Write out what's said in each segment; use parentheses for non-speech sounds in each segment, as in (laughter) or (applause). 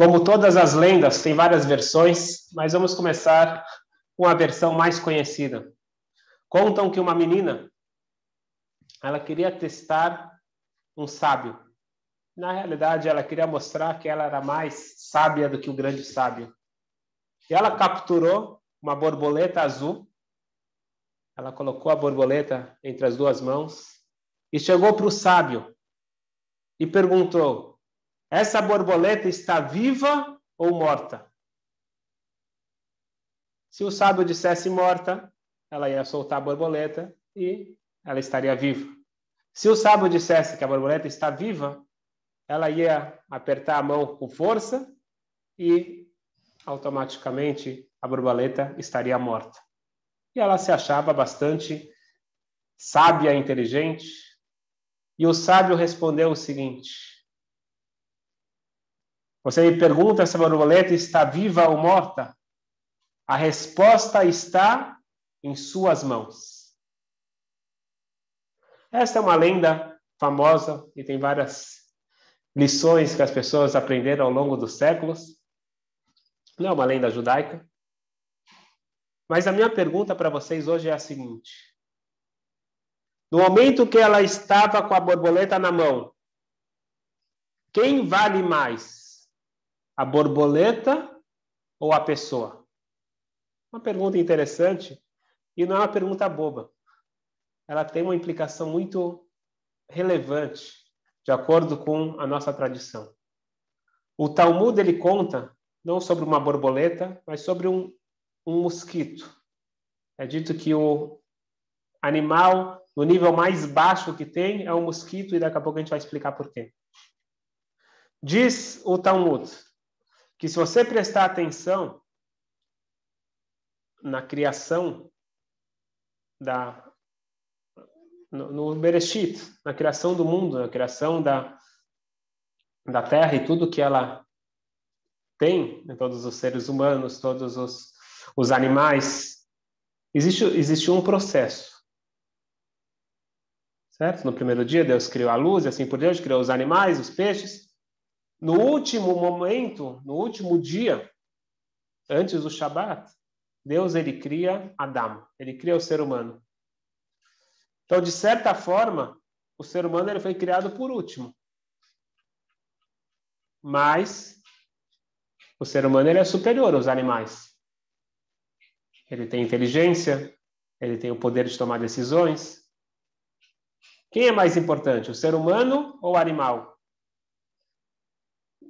Como todas as lendas, tem várias versões, mas vamos começar com a versão mais conhecida. Contam que uma menina, ela queria testar um sábio. Na realidade, ela queria mostrar que ela era mais sábia do que o grande sábio. E ela capturou uma borboleta azul. Ela colocou a borboleta entre as duas mãos e chegou para o sábio e perguntou: Essa borboleta está viva ou morta? Se o sábio dissesse morta, ela ia soltar a borboleta e ela estaria viva. Se o sábio dissesse que a borboleta está viva, ela ia apertar a mão com força e automaticamente a borboleta estaria morta. E ela se achava bastante sábia, inteligente. E o sábio respondeu o seguinte: Você me pergunta se a borboleta está viva ou morta? A resposta está em suas mãos. Esta é uma lenda famosa e tem várias lições que as pessoas aprenderam ao longo dos séculos. Não é uma lenda judaica. Mas a minha pergunta para vocês hoje é a seguinte: no momento que ela estava com a borboleta na mão, quem vale mais? A borboleta ou a pessoa? Uma pergunta interessante e não é uma pergunta boba. Ela tem uma implicação muito relevante, de acordo com a nossa tradição. O Talmud ele conta não sobre uma borboleta, mas sobre um, um mosquito. É dito que o animal no nível mais baixo que tem é o mosquito e daqui a pouco a gente vai explicar por quê. Diz o Talmud que se você prestar atenção na criação da no, no Bereshit, na criação do mundo, na criação da da Terra e tudo que ela tem, né, todos os seres humanos, todos os, os animais, existe existe um processo. Certo? No primeiro dia Deus criou a luz e assim por diante, criou os animais, os peixes. No último momento, no último dia, antes do Shabat, Deus ele cria Adão, ele cria o ser humano. Então, de certa forma, o ser humano ele foi criado por último. Mas o ser humano ele é superior aos animais. Ele tem inteligência, ele tem o poder de tomar decisões. Quem é mais importante, o ser humano ou o animal?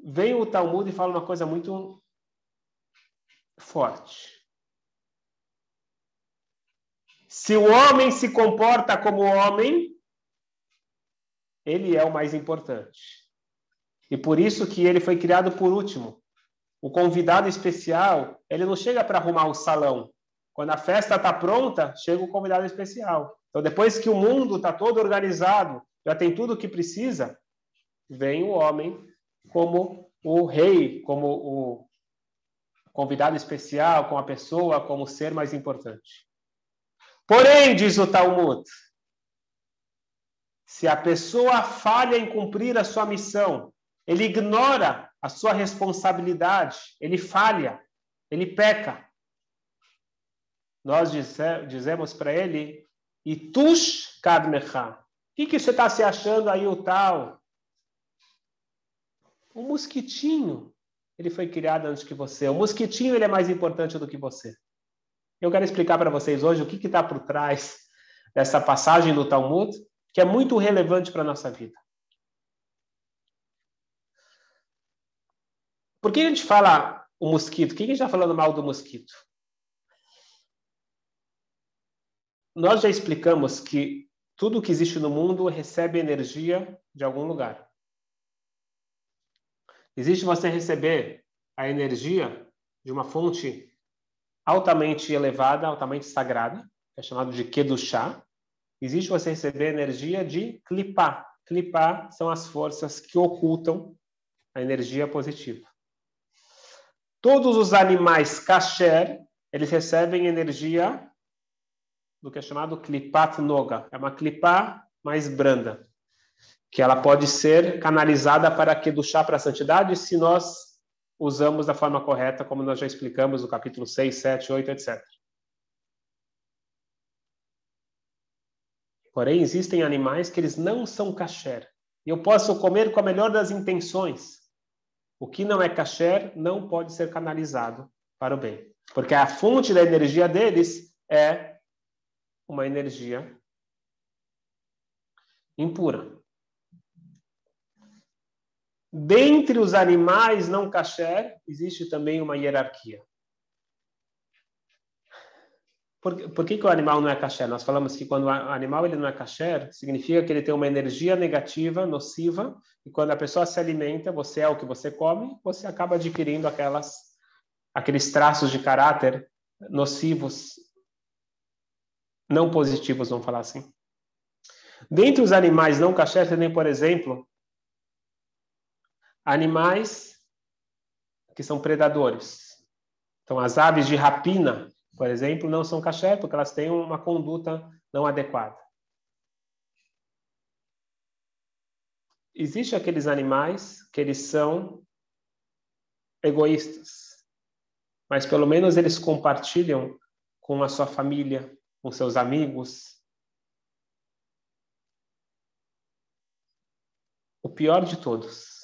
Vem o Talmud e fala uma coisa muito forte. Se o homem se comporta como homem, ele é o mais importante. E por isso que ele foi criado por último. O convidado especial, ele não chega para arrumar o salão. Quando a festa está pronta, chega o convidado especial. Então, depois que o mundo está todo organizado, já tem tudo o que precisa, vem o homem como o rei, como o convidado especial, como a pessoa, como o ser mais importante. Porém, diz o Talmud, se a pessoa falha em cumprir a sua missão, ele ignora a sua responsabilidade, ele falha, ele peca. Nós dizemos para ele, Itush kadmecha. O que, que você está se achando aí, o tal? O mosquitinho, ele foi criado antes que você. O mosquitinho, ele é mais importante do que você. Eu quero explicar para vocês hoje o que está por trás dessa passagem do Talmud, que é muito relevante para a nossa vida. Por que a gente fala o mosquito? Quem está falando mal do mosquito? Nós já explicamos que tudo que existe no mundo recebe energia de algum lugar. Existe você receber a energia de uma fonte altamente elevada, altamente sagrada, que é chamado de Kedushá. Existe você receber energia de Klipá. Klipá são as forças que ocultam a energia positiva. Todos os animais kasher, eles recebem energia do que é chamado Klipat Noga. É uma Klipá mais branda, que ela pode ser canalizada para Kedushá, para a santidade, se nós usamos da forma correta, como nós já explicamos no capítulo 6, 7, 8, etc. Porém, existem animais que eles não são kasher. Eu posso comer com a melhor das intenções. O que não é kasher não pode ser canalizado para o bem. Porque a fonte da energia deles é uma energia impura. Dentre os animais não kasher, existe também uma hierarquia. Por, por que, que o animal não é kasher? Nós falamos que quando o animal ele não é kasher, significa que ele tem uma energia negativa, nociva, e quando a pessoa se alimenta, você é o que você come, você acaba adquirindo aquelas, aqueles traços de caráter nocivos, não positivos, vamos falar assim. Dentre os animais não kasher, tem, por exemplo, animais que são predadores. Então, as aves de rapina, por exemplo, não são caché porque elas têm uma conduta não adequada. Existem aqueles animais que eles são egoístas, mas pelo menos eles compartilham com a sua família, com seus amigos. O pior de todos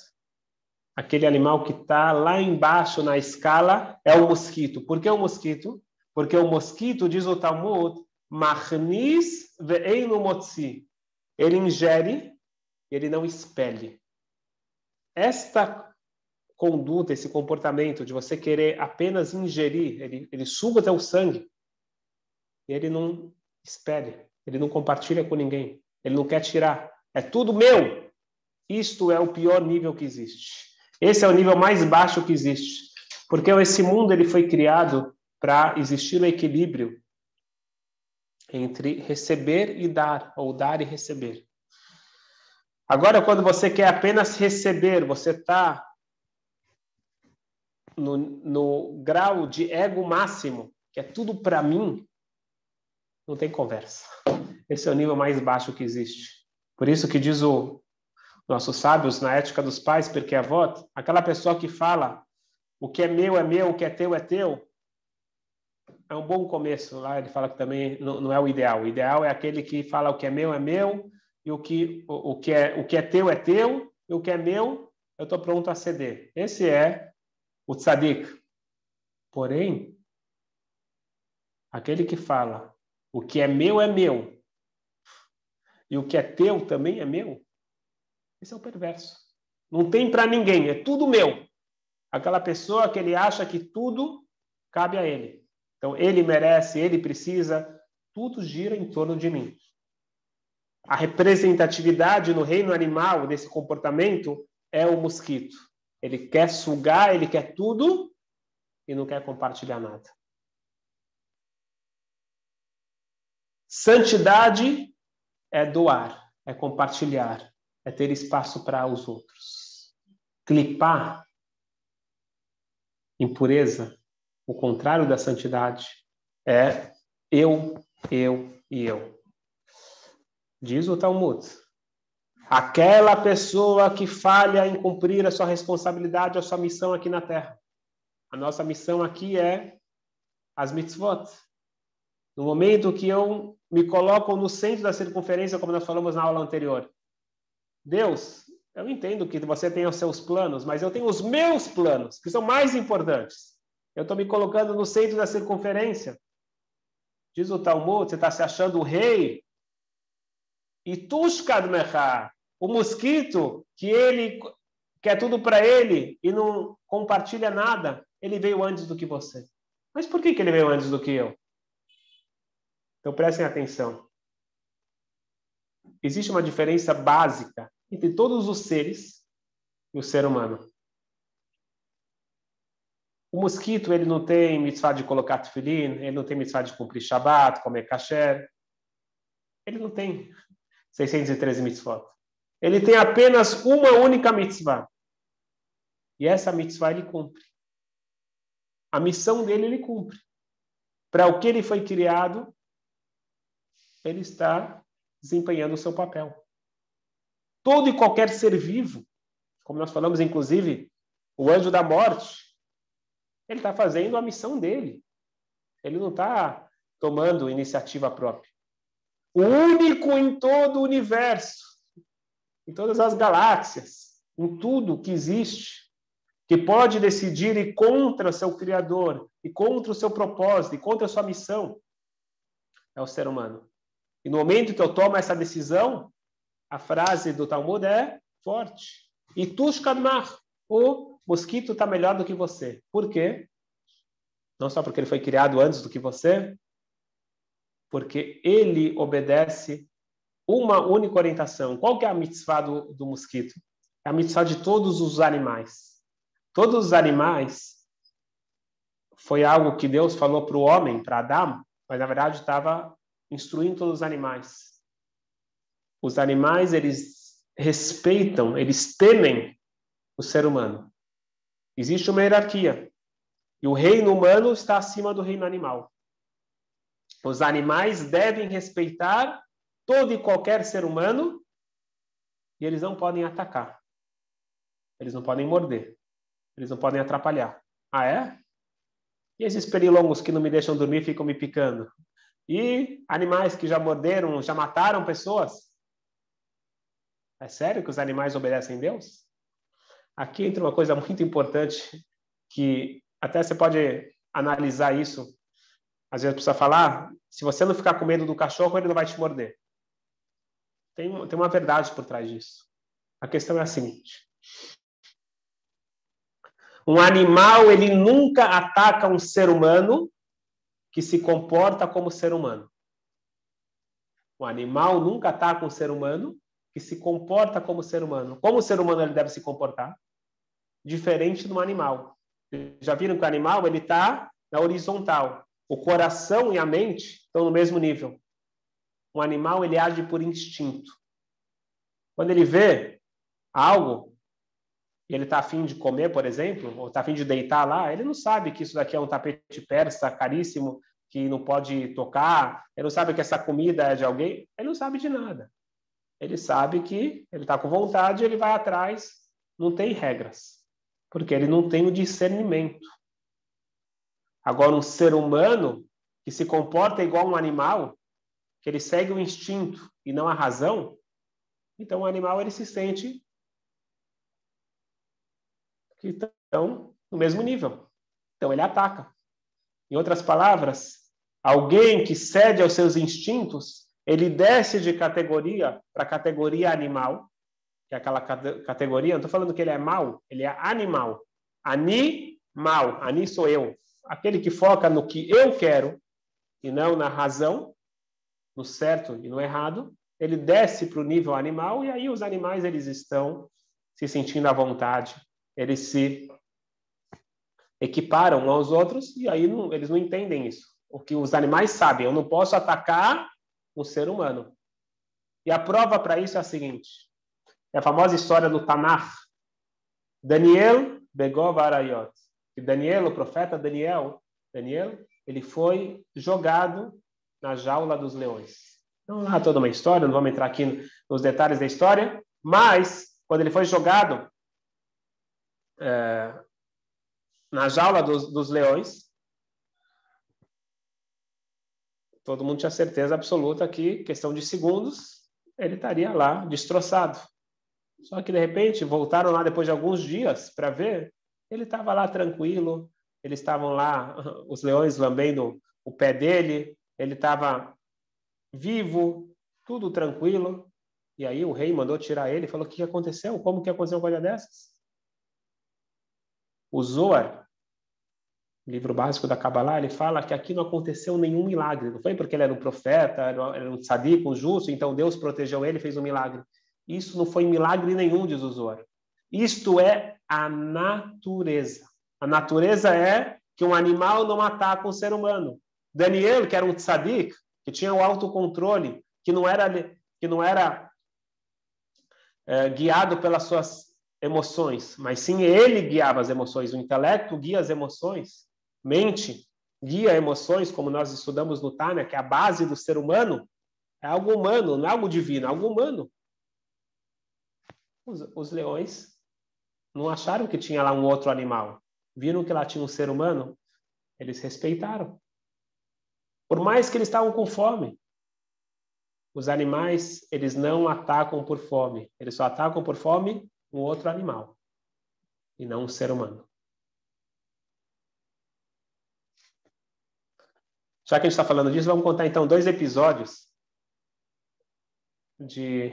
aquele animal que está lá embaixo na escala é o mosquito. Por que o mosquito? Porque o mosquito, diz o Talmud, ve'einu motzi. Ele ingere e ele não expele. Esta conduta, esse comportamento de você querer apenas ingerir, ele, ele suga até o sangue, e ele não expele, ele não compartilha com ninguém, ele não quer tirar. É tudo meu. Isto é o pior nível que existe. Esse é o nível mais baixo que existe, porque esse mundo ele foi criado para existir o equilíbrio entre receber e dar, ou dar e receber. Agora, quando você quer apenas receber, você está no, no grau de ego máximo, que é tudo para mim, não tem conversa. Esse é o nível mais baixo que existe. Por isso que diz o nossos sábios na ética dos pais, porque a voto, aquela pessoa que fala o que é meu é meu, o que é teu é teu, é um bom começo. Lá ele fala que também não, não é o ideal. O ideal é aquele que fala o que é meu é meu e o que o, o que é o que é teu é teu e o que é meu eu estou pronto a ceder. Esse é o tzadik. Porém, aquele que fala o que é meu é meu e o que é teu também é meu, esse é o perverso. Não tem para ninguém, é tudo meu. Aquela pessoa que ele acha que tudo cabe a ele. Então, ele merece, ele precisa, tudo gira em torno de mim. A representatividade no reino animal desse comportamento é o mosquito. Ele quer sugar, ele quer tudo e não quer compartilhar nada. Santidade é doar, é compartilhar, é ter espaço para os outros. Clipar, impureza, o contrário da santidade, é eu, eu e eu. Diz o Talmud. Aquela pessoa que falha em cumprir a sua responsabilidade, a sua missão aqui na Terra. A nossa missão aqui é as mitzvot. No momento que eu me coloco no centro da circunferência, como nós falamos na aula anterior, Deus, eu entendo que você tem os seus planos, mas eu tenho os meus planos, que são mais importantes. Eu estou me colocando no centro da circunferência. Diz o Talmud, você está se achando o rei. E Tushkad Mechá, o mosquito, que ele quer tudo para ele e não compartilha nada, ele veio antes do que você. Mas por que, que ele veio antes do que eu? Então prestem atenção. Existe uma diferença básica entre todos os seres e o ser humano. O mosquito, ele não tem mitzvah de colocar tefilim, ele não tem mitzvah de cumprir Shabbat, comer kasher. Ele não tem 613 mitzvot. Ele tem apenas uma única mitzvah. E essa mitzvah ele cumpre. A missão dele ele cumpre. Para o que ele foi criado, ele está desempenhando o seu papel todo e qualquer ser vivo, como nós falamos, inclusive, o anjo da morte, Ele está fazendo a missão dele. Ele não está tomando iniciativa própria. O único em todo o universo, em todas as galáxias, em tudo que existe, que pode decidir ir contra seu Criador, e contra o seu propósito, e contra a sua missão, é o ser humano. E no momento que eu tomo essa decisão, a frase do Talmud é forte. E tushkadmar, o mosquito está melhor do que você. Por quê? Não só porque ele foi criado antes do que você, porque ele obedece uma única orientação. Qual que é a mitzvah do, do mosquito? É a mitzvah de todos os animais. Todos os animais foi algo que Deus falou para o homem, para Adão, mas na verdade estava instruindo todos os animais. Os animais, eles respeitam, eles temem o ser humano. Existe uma hierarquia. E o reino humano está acima do reino animal. Os animais devem respeitar todo e qualquer ser humano e eles não podem atacar. Eles não podem morder. Eles não podem atrapalhar. Ah, é? E esses perilongos que não me deixam dormir ficam me picando? E animais que já morderam, já mataram pessoas? É sério que os animais obedecem a Deus? Aqui entra uma coisa muito importante que até você pode analisar isso. Às vezes precisa falar, se você não ficar com medo do cachorro, ele não vai te morder. Tem, tem uma verdade por trás disso. A questão é a seguinte: um animal ele nunca ataca um ser humano que se comporta como ser humano. Um animal nunca ataca um ser humano que se comporta como ser humano. Como o ser humano ele deve se comportar? Diferente do animal. Já viram que o animal ele está na horizontal. O coração e a mente estão no mesmo nível. Um animal ele age por instinto. Quando ele vê algo ele está afim de comer, por exemplo, ou está afim de deitar lá, ele não sabe que isso daqui é um tapete persa caríssimo que não pode tocar, ele não sabe que essa comida é de alguém, ele não sabe de nada. Ele sabe que ele está com vontade, ele vai atrás, não tem regras, porque ele não tem o discernimento. Agora, um ser humano que se comporta igual um animal, que ele segue o instinto e não a razão, então o animal ele se sente que estão no mesmo nível. Então ele ataca. Em outras palavras, alguém que cede aos seus instintos, ele desce de categoria para categoria animal, que é aquela categoria, não estou falando que ele é mal, ele é animal. Animal, ani sou eu. Aquele que foca no que eu quero e não na razão, no certo e no errado, ele desce para o nível animal e aí os animais eles estão se sentindo à vontade eles se equiparam aos outros e aí não, eles não entendem isso. O que os animais sabem, eu não posso atacar um ser humano. E a prova para isso é a seguinte: é a famosa história do Tanakh. Daniel Begov Arayot. E Daniel, o profeta Daniel, Daniel, ele foi jogado na jaula dos leões. Não há toda uma história, não vamos entrar aqui nos detalhes da história, mas quando ele foi jogado, é, na jaula dos, dos leões, todo mundo tinha certeza absoluta que, questão de segundos, ele estaria lá destroçado. Só que, de repente, voltaram lá depois de alguns dias para ver, ele estava lá tranquilo, eles estavam lá, (laughs) os leões lambendo o pé dele, ele estava vivo, tudo tranquilo. E aí o rei mandou tirar ele e falou: O que aconteceu? Como que aconteceu uma coisa dessas? O Zohar, livro básico da Kabbalah, ele fala que aqui não aconteceu nenhum milagre. Não foi porque ele era um profeta, era um tzadik, um justo, então Deus protegeu ele fez um milagre. Isso não foi milagre nenhum, diz o Zohar. Isto é a natureza. A natureza é que um animal não ataca um ser humano. Daniel, que era um tzadik, que tinha o autocontrole, que não era, que não era é, guiado pelas suas emoções, mas sim ele guiava as emoções. O intelecto guia as emoções, mente guia emoções, como nós estudamos no Tânia, que é a base do ser humano, é algo humano, não é algo divino, é algo humano. Os, os leões não acharam que tinha lá um outro animal. viram que lá tinha um ser humano, eles respeitaram. Por mais que eles estavam com fome. Os animais, eles não atacam por fome. Eles só atacam por fome um outro animal. E não um ser humano. Já que a gente está falando disso, vamos contar então dois episódios de.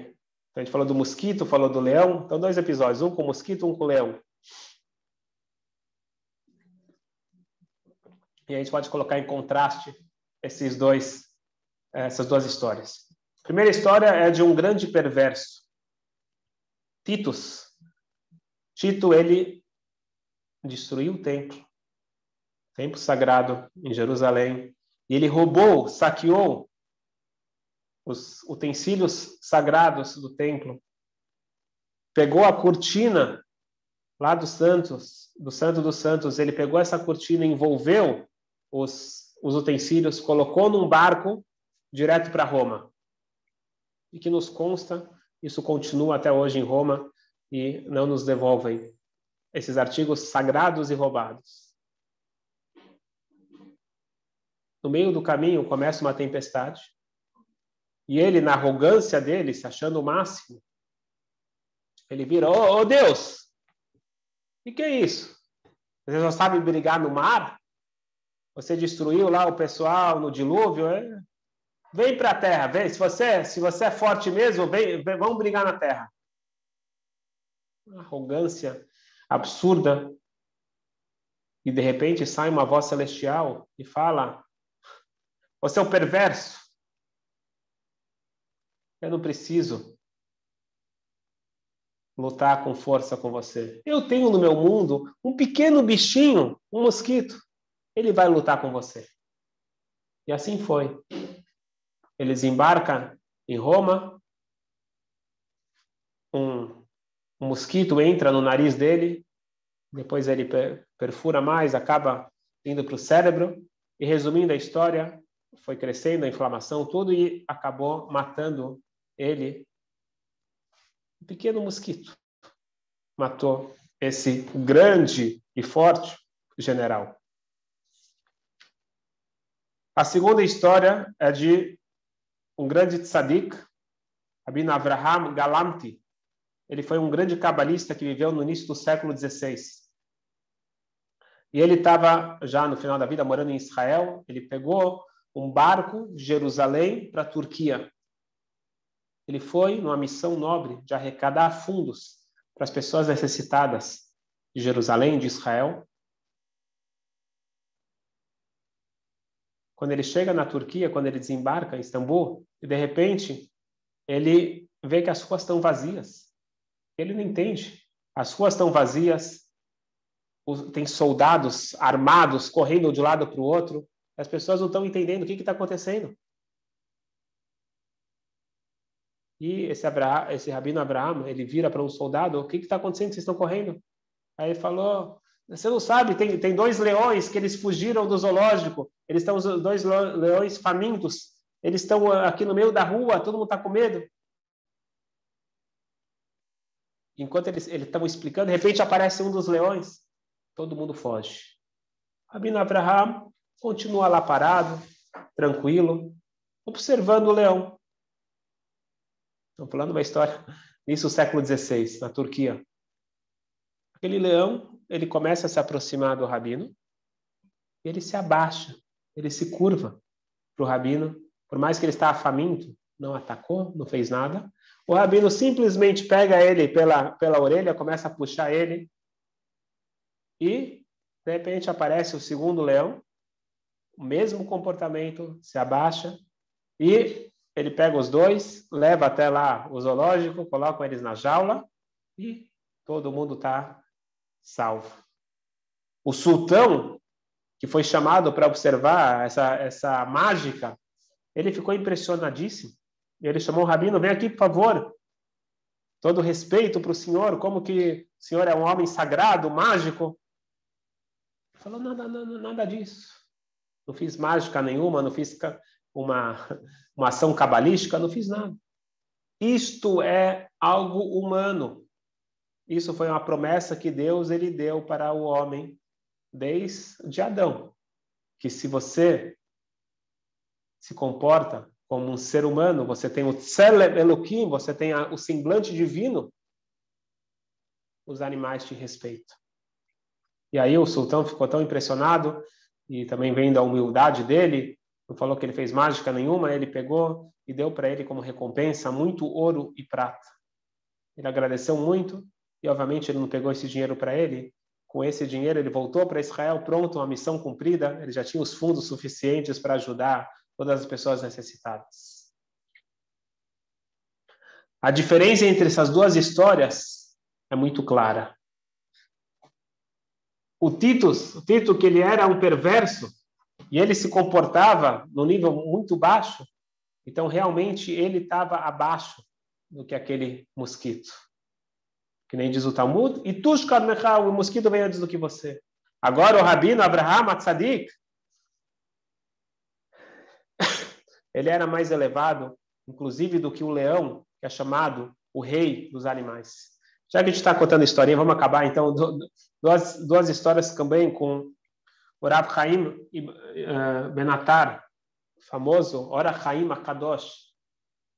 A gente falou do mosquito, falou do leão. Então, dois episódios, um com o mosquito, um com o leão. E a gente pode colocar em contraste esses dois, essas duas histórias. A primeira história é de um grande perverso, Titus. Tito, ele destruiu o templo, templo sagrado em Jerusalém, e ele roubou, saqueou os utensílios sagrados do templo, pegou a cortina lá dos santos, do Santo dos Santos, ele pegou essa cortina, envolveu os, os utensílios, colocou num barco direto para Roma. E que nos consta, isso continua até hoje em Roma e não nos devolvem esses artigos sagrados e roubados. No meio do caminho começa uma tempestade. E ele, na arrogância dele, se achando o máximo, ele vira: Ô oh, oh Deus, o que é isso? Você só sabe brigar no mar? Você destruiu lá o pessoal no dilúvio? É? Vem para a terra, vem. Se você, se você é forte mesmo, vem, vem, vamos brigar na terra. Uma arrogância absurda. E de repente sai uma voz celestial e fala: Você é o perverso. Eu não preciso lutar com força com você. Eu tenho no meu mundo um pequeno bichinho, um mosquito ele vai lutar com você. E assim foi. Ele desembarca em Roma, um, um mosquito entra no nariz dele, depois ele perfura mais, acaba indo para o cérebro, e resumindo a história, foi crescendo a inflamação, tudo, e acabou matando ele. Um pequeno mosquito matou esse grande e forte general. A segunda história é de um grande tzadik, Rabino Avraham Galamti. Ele foi um grande cabalista que viveu no início do século XVI. E ele estava já no final da vida morando em Israel. Ele pegou um barco de Jerusalém para a Turquia. Ele foi numa missão nobre de arrecadar fundos para as pessoas necessitadas de Jerusalém, de Israel. quando ele chega na Turquia, quando ele desembarca em Istambul, e de repente ele vê que as ruas estão vazias. Ele não entende. As ruas estão vazias, tem soldados armados correndo de um lado para o outro, as pessoas não estão entendendo o que está acontecendo. E esse, Abraham, esse rabino Abraão, ele vira para um soldado, o que está acontecendo? Vocês estão correndo? Aí ele falou, você não sabe, tem, tem dois leões que eles fugiram do zoológico. Eles estão, os dois leões famintos. Eles estão aqui no meio da rua, todo mundo está com medo. Enquanto eles estão explicando, de repente aparece um dos leões. Todo mundo foge. Rabino Abraham continua lá parado, tranquilo, observando o leão. Estamos falando uma história, isso no século XVI, na Turquia. Aquele leão ele começa a se aproximar do rabino, e ele se abaixa, ele se curva para o rabino, por mais que ele estava faminto, não atacou, não fez nada. O rabino simplesmente pega ele pela, pela orelha, começa a puxar ele, e de repente aparece o segundo leão, o mesmo comportamento, se abaixa, e ele pega os dois, leva até lá o zoológico, coloca eles na jaula, e todo mundo está salvo. O sultão, que foi chamado para observar essa, essa mágica, ele ficou impressionadíssimo. Ele chamou o rabino, vem aqui, por favor. Todo respeito para o senhor, como que o senhor é um homem sagrado, mágico. Ele falou, nada, nada, nada disso. Não fiz mágica nenhuma, não fiz uma, (laughs) uma ação cabalística, não fiz nada. Isto é algo humano. Isso foi uma promessa que Deus ele deu para o homem desde Adão, que se você se comporta como um ser humano, você tem o Tselem Elohim, você tem a, o semblante divino, os animais te respeitam. E aí o sultão ficou tão impressionado, e também vendo a humildade dele, não falou que ele fez mágica nenhuma, ele pegou e deu para ele como recompensa muito ouro e prata. Ele agradeceu muito, e obviamente ele não pegou esse dinheiro para ele. Com esse dinheiro ele voltou para Israel pronto, uma missão cumprida, ele já tinha os fundos suficientes para ajudar todas as pessoas necessitadas. A diferença entre essas duas histórias é muito clara. O Titus, o Tito que ele era um perverso e ele se comportava no nível muito baixo, então realmente ele estava abaixo do que aquele mosquito. Que nem diz o Talmud, e tushkar o mosquito vem antes do que você. Agora o rabino Abraham Atzadik, (laughs) ele era mais elevado, inclusive, do que o leão, que é chamado o rei dos animais. Já que a gente está contando historinha, vamos acabar então duas, duas histórias também com o Rav Chaim uh, Benatar, famoso, Ora Chaim Akadosh,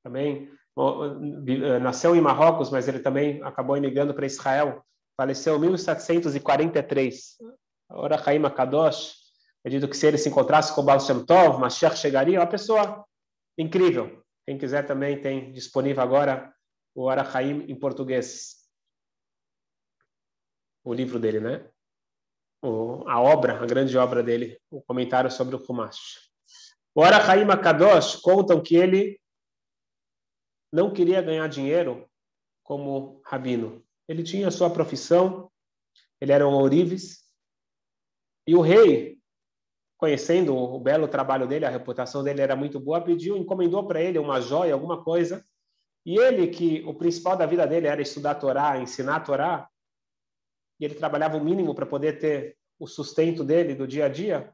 também uh, nasceu em Marrocos, mas ele também acabou imigrando para Israel, faleceu em 1743. Ora Chaim Akadosh, digo que se ele se encontrasse com Baal Shem Tov, Mashiach chegaria, uma pessoa incrível. Quem quiser também tem disponível agora o Arachaim em português. O livro dele, né? O, a obra, a grande obra dele, o comentário sobre o Kumash. O Arachaim Akadosh contam que ele não queria ganhar dinheiro como rabino. Ele tinha sua profissão, ele era um ourives, e o rei conhecendo o belo trabalho dele, a reputação dele era muito boa, pediu, encomendou para ele uma joia, alguma coisa. E ele, que o principal da vida dele era estudar a Torá, ensinar a Torá, e ele trabalhava o mínimo para poder ter o sustento dele do dia a dia,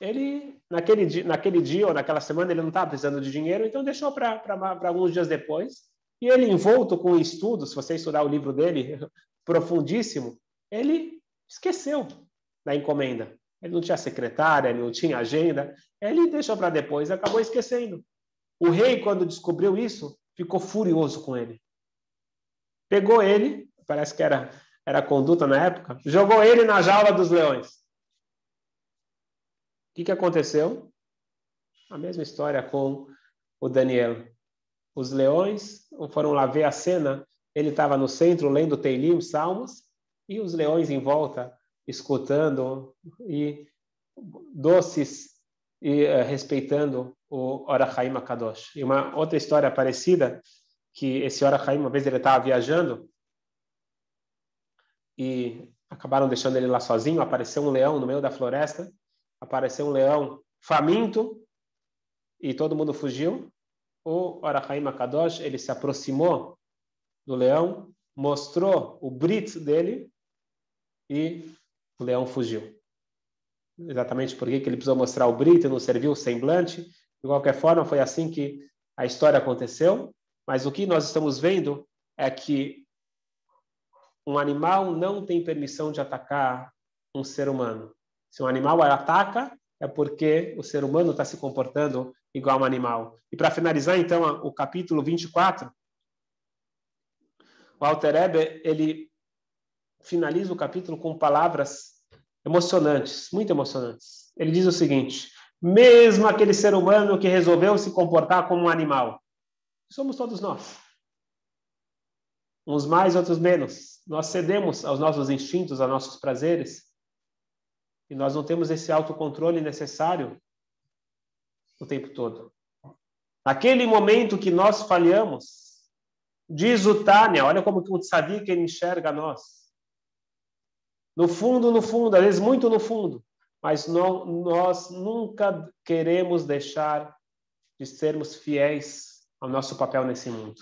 ele, naquele dia, naquele dia ou naquela semana, ele não estava precisando de dinheiro, então deixou para alguns dias depois. E ele, envolto com o estudo, se você estudar o livro dele, (laughs) profundíssimo, ele esqueceu da encomenda. Ele não tinha secretária, ele não tinha agenda. Ele deixou para depois, acabou esquecendo. O rei, quando descobriu isso, ficou furioso com ele. Pegou ele, parece que era, era conduta na época, jogou ele na jaula dos leões. O que, que aconteceu? A mesma história com o Daniel. Os leões foram lá ver a cena, ele estava no centro lendo Teilim, Salmos, e os leões em volta escutando e doces e uh, respeitando o Orachaim Akadosh. E uma outra história parecida, que esse Orachaim, uma vez ele estava viajando e acabaram deixando ele lá sozinho, apareceu um leão no meio da floresta, apareceu um leão faminto e todo mundo fugiu. O Orachaim Akadosh, ele se aproximou do leão, mostrou o brit dele e o leão fugiu. Exatamente porque ele precisou mostrar o brito, não serviu o semblante. De qualquer forma, foi assim que a história aconteceu. Mas o que nós estamos vendo é que um animal não tem permissão de atacar um ser humano. Se um animal ataca, é porque o ser humano está se comportando igual um animal. E para finalizar, então, o capítulo 24, o Alter Ebe, ele finaliza o capítulo com palavras emocionantes, muito emocionantes. Ele diz o seguinte: mesmo aquele ser humano que resolveu se comportar como um animal, somos todos nós. Uns mais, outros menos. Nós cedemos aos nossos instintos, aos nossos prazeres, e nós não temos esse autocontrole necessário o tempo todo. Naquele momento que nós falhamos, diz o Tânia, olha como o tzadik ele enxerga nós. No fundo, no fundo, às vezes muito no fundo, mas não, nós nunca queremos deixar de sermos fiéis ao nosso papel nesse mundo.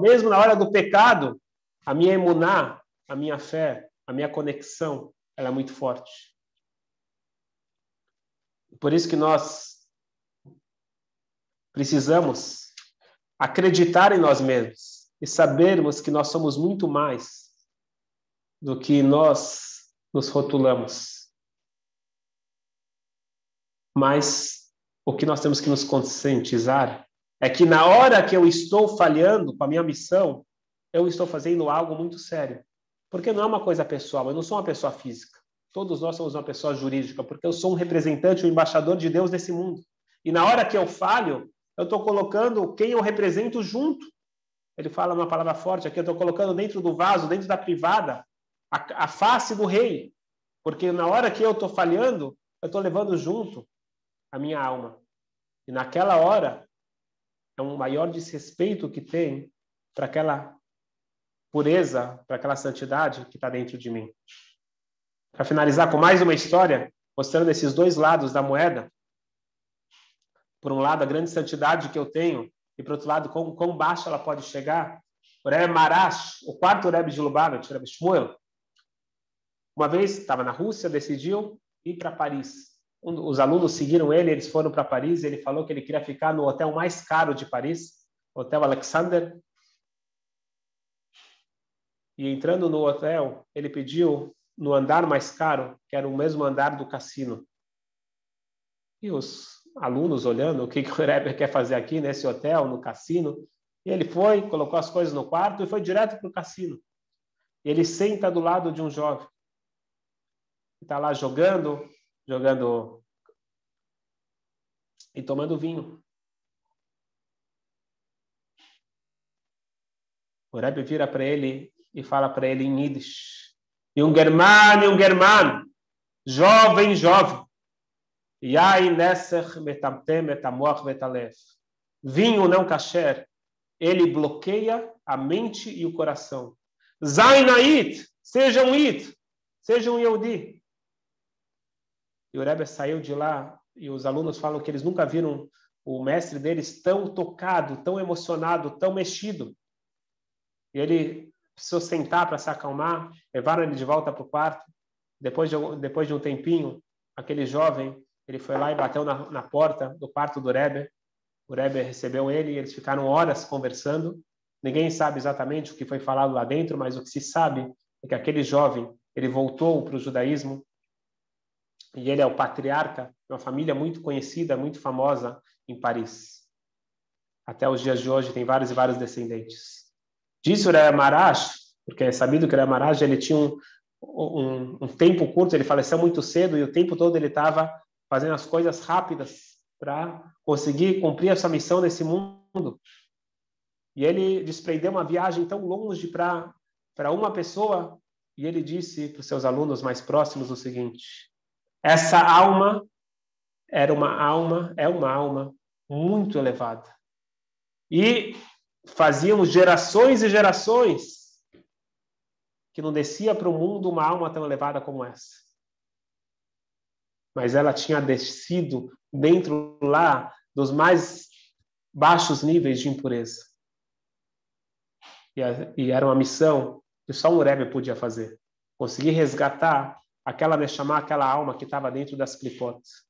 Mesmo na hora do pecado, a minha emuná, a minha fé, a minha conexão, ela é muito forte. Por isso que nós precisamos acreditar em nós mesmos e sabermos que nós somos muito mais do que nós nos rotulamos. Mas o que nós temos que nos conscientizar é que na hora que eu estou falhando com a minha missão, eu estou fazendo algo muito sério. Porque não é uma coisa pessoal, eu não sou uma pessoa física. Todos nós somos uma pessoa jurídica, porque eu sou um representante, um embaixador de Deus nesse mundo. E na hora que eu falho, eu estou colocando quem eu represento junto. Ele fala uma palavra forte aqui, eu estou colocando dentro do vaso, dentro da privada, a, a face do rei. Porque na hora que eu estou falhando, eu estou levando junto a minha alma. E naquela hora, é um maior desrespeito que tem para aquela pureza, para aquela santidade que está dentro de mim. Para finalizar com mais uma história, mostrando esses dois lados da moeda. Por um lado, a grande santidade que eu tenho, e por outro lado, quão, quão baixa ela pode chegar. O Rebbe Marash, o quarto Rebbe de Lubavitch, Rebbe Shmuel, uma vez estava na Rússia, decidiu ir para Paris. Os alunos seguiram ele, eles foram para Paris. Ele falou que ele queria ficar no hotel mais caro de Paris, Hotel Alexander. E entrando no hotel, ele pediu no andar mais caro, que era o mesmo andar do cassino. E os alunos olhando o que, que o Rebbe quer fazer aqui nesse hotel, no cassino. E ele foi, colocou as coisas no quarto e foi direto para o cassino. Ele senta do lado de um jovem. Está lá jogando, jogando e tomando vinho. O Rebbe vira para ele e fala para ele em Yiddish. Germano, um germano, jovem, jovem. Yain nesser metamtem metamoch metalef. Vinho não kasher, ele bloqueia a mente e o coração. Zainait, seja um it, seja um. E o Rebbe saiu de lá e os alunos falam que eles nunca viram o mestre deles tão tocado, tão emocionado, tão mexido. E ele precisou sentar para se acalmar, levaram ele de volta para o quarto. Depois de, depois de um tempinho, aquele jovem, ele foi lá e bateu na, na porta do quarto do Rebbe. O Rebbe recebeu ele e eles ficaram horas conversando. Ninguém sabe exatamente o que foi falado lá dentro, mas o que se sabe é que aquele jovem, ele voltou para o judaísmo e ele é o patriarca de uma família muito conhecida, muito famosa em Paris. Até os dias de hoje tem vários e vários descendentes. Disse o Marash, porque é sabido que o Marash ele tinha um, um, um, tempo curto, ele faleceu muito cedo e o tempo todo ele estava fazendo as coisas rápidas para conseguir cumprir essa missão nesse mundo. E ele desprendeu uma viagem tão longe para para uma pessoa e ele disse para os seus alunos mais próximos o seguinte: essa alma era uma alma, é uma alma muito elevada. E fazíamos gerações e gerações que não descia para o mundo uma alma tão elevada como essa. Mas ela tinha descido dentro lá dos mais baixos níveis de impureza. E, era uma missão que só um Rebbe podia fazer. Conseguir resgatar aquela Neshama, aquela alma que estava dentro das clipotes.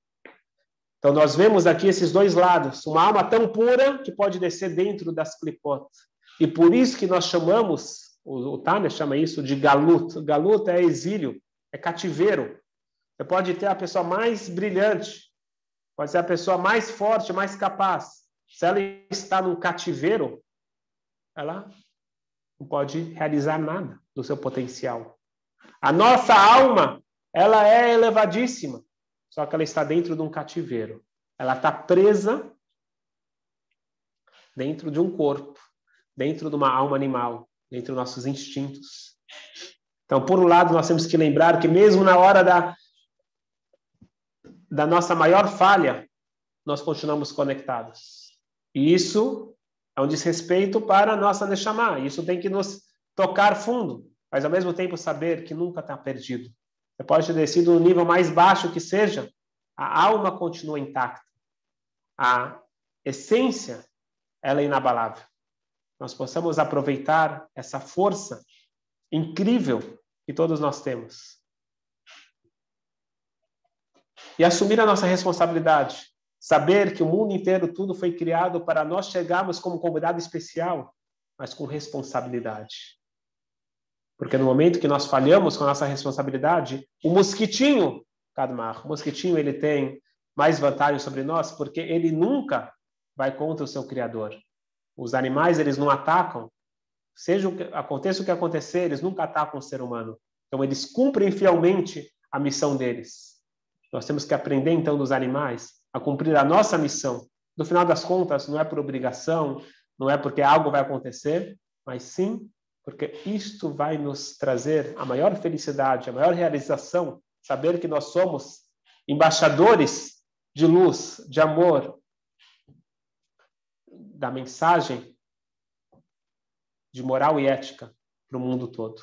Então, nós vemos aqui esses dois lados. Uma alma tão pura que pode descer dentro das clipotes. E por isso que nós chamamos, o, o Tânia chama isso de galut. Galut é exílio, é cativeiro. Você pode ter a pessoa mais brilhante, pode ser a pessoa mais forte, mais capaz. Se ela está num cativeiro, ela não pode realizar nada do seu potencial. A nossa alma, ela é elevadíssima. Só que ela está dentro de um cativeiro. Ela está presa dentro de um corpo, dentro de uma alma animal, dentro dos nossos instintos. Então, por um lado, nós temos que lembrar que mesmo na hora da, da nossa maior falha, nós continuamos conectados. E isso é um desrespeito para a nossa Neshama. Isso tem que nos tocar fundo, mas ao mesmo tempo saber que nunca está perdido. Você pode ter descido no nível mais baixo que seja, a alma continua intacta. A essência, ela é inabalável. Nós possamos aproveitar essa força incrível que todos nós temos. E assumir a nossa responsabilidade. Saber que o mundo inteiro, tudo foi criado para nós chegarmos como convidado especial, mas com responsabilidade. Porque no momento que nós falhamos com a nossa responsabilidade, o mosquitinho, Kadmar, o mosquitinho ele tem mais vantagem sobre nós, porque ele nunca vai contra o seu criador. Os animais, eles não atacam, seja o que, aconteça o que acontecer, eles nunca atacam o ser humano. Então eles cumprem fielmente a missão deles. Nós temos que aprender então dos animais a cumprir a nossa missão. No final das contas, não é por obrigação, não é porque algo vai acontecer, mas sim porque isto vai nos trazer a maior felicidade, a maior realização, saber que nós somos embaixadores de luz, de amor, da mensagem de moral e ética para o mundo todo.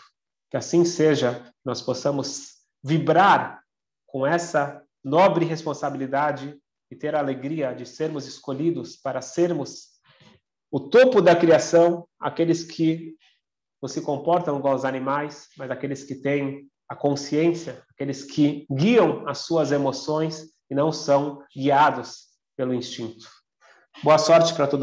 Que assim seja, nós possamos vibrar com essa nobre responsabilidade e ter a alegria de sermos escolhidos para sermos o topo da criação, aqueles que não se comportam igual aos animais, mas aqueles que têm a consciência, aqueles que guiam as suas emoções e não são guiados pelo instinto. Boa sorte para todos